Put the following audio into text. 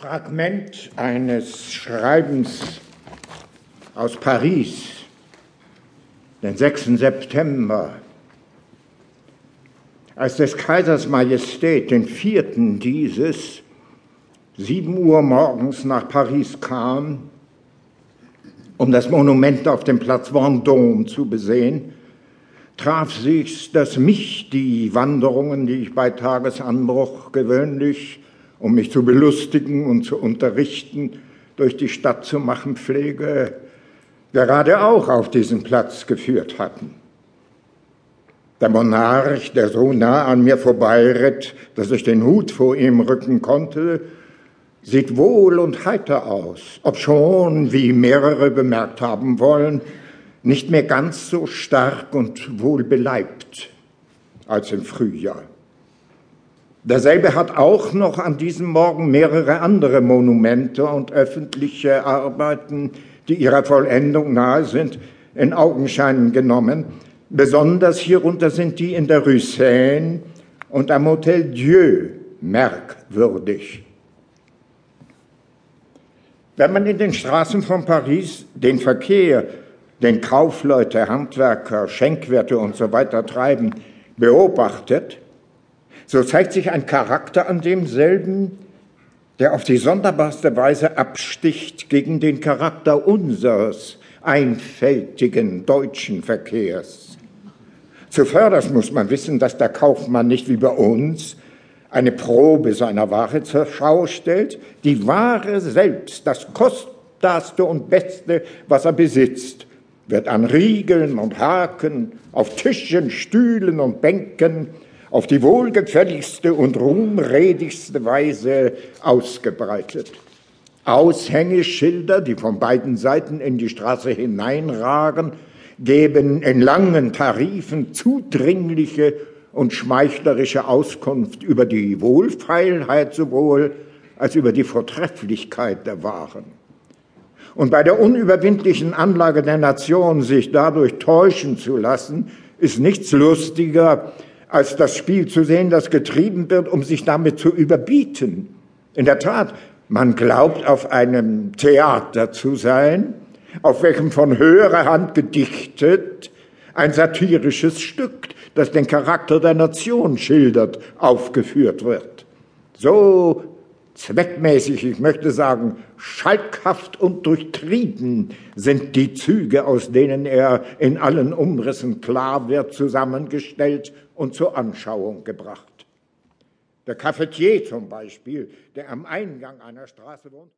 Fragment eines Schreibens aus Paris, den 6. September, als des Kaisers Majestät den vierten dieses sieben Uhr morgens nach Paris kam, um das Monument auf dem Platz Vendôme zu besehen, traf sich's, dass mich die Wanderungen, die ich bei Tagesanbruch gewöhnlich um mich zu belustigen und zu unterrichten, durch die Stadt zu machen pflege, gerade auch auf diesen Platz geführt hatten. Der Monarch, der so nah an mir vorbeiritt, dass ich den Hut vor ihm rücken konnte, sieht wohl und heiter aus, obschon, wie mehrere bemerkt haben wollen, nicht mehr ganz so stark und wohlbeleibt als im Frühjahr. Derselbe hat auch noch an diesem Morgen mehrere andere Monumente und öffentliche Arbeiten, die ihrer Vollendung nahe sind, in Augenschein genommen. Besonders hierunter sind die in der Rue Seine und am Hotel Dieu merkwürdig. Wenn man in den Straßen von Paris den Verkehr, den Kaufleute, Handwerker, Schenkwerte und so treiben, beobachtet, so zeigt sich ein Charakter an demselben, der auf die sonderbarste Weise absticht gegen den Charakter unseres einfältigen deutschen Verkehrs. Zuvörderst muss man wissen, dass der Kaufmann nicht wie bei uns eine Probe seiner Ware zur Schau stellt, die Ware selbst, das kostbarste und beste, was er besitzt, wird an Riegeln und Haken, auf Tischen, Stühlen und Bänken auf die wohlgefälligste und ruhmredigste Weise ausgebreitet. Aushängeschilder, die von beiden Seiten in die Straße hineinragen, geben in langen Tarifen zudringliche und schmeichlerische Auskunft über die Wohlfeilheit sowohl als über die Vortrefflichkeit der Waren. Und bei der unüberwindlichen Anlage der Nation sich dadurch täuschen zu lassen, ist nichts lustiger als das Spiel zu sehen, das getrieben wird, um sich damit zu überbieten. In der Tat, man glaubt, auf einem Theater zu sein, auf welchem von höherer Hand gedichtet ein satirisches Stück, das den Charakter der Nation schildert, aufgeführt wird. So zweckmäßig, ich möchte sagen, schalkhaft und durchtrieben sind die Züge, aus denen er in allen Umrissen klar wird, zusammengestellt und zur Anschauung gebracht. Der Cafetier zum Beispiel, der am Eingang einer Straße wohnt.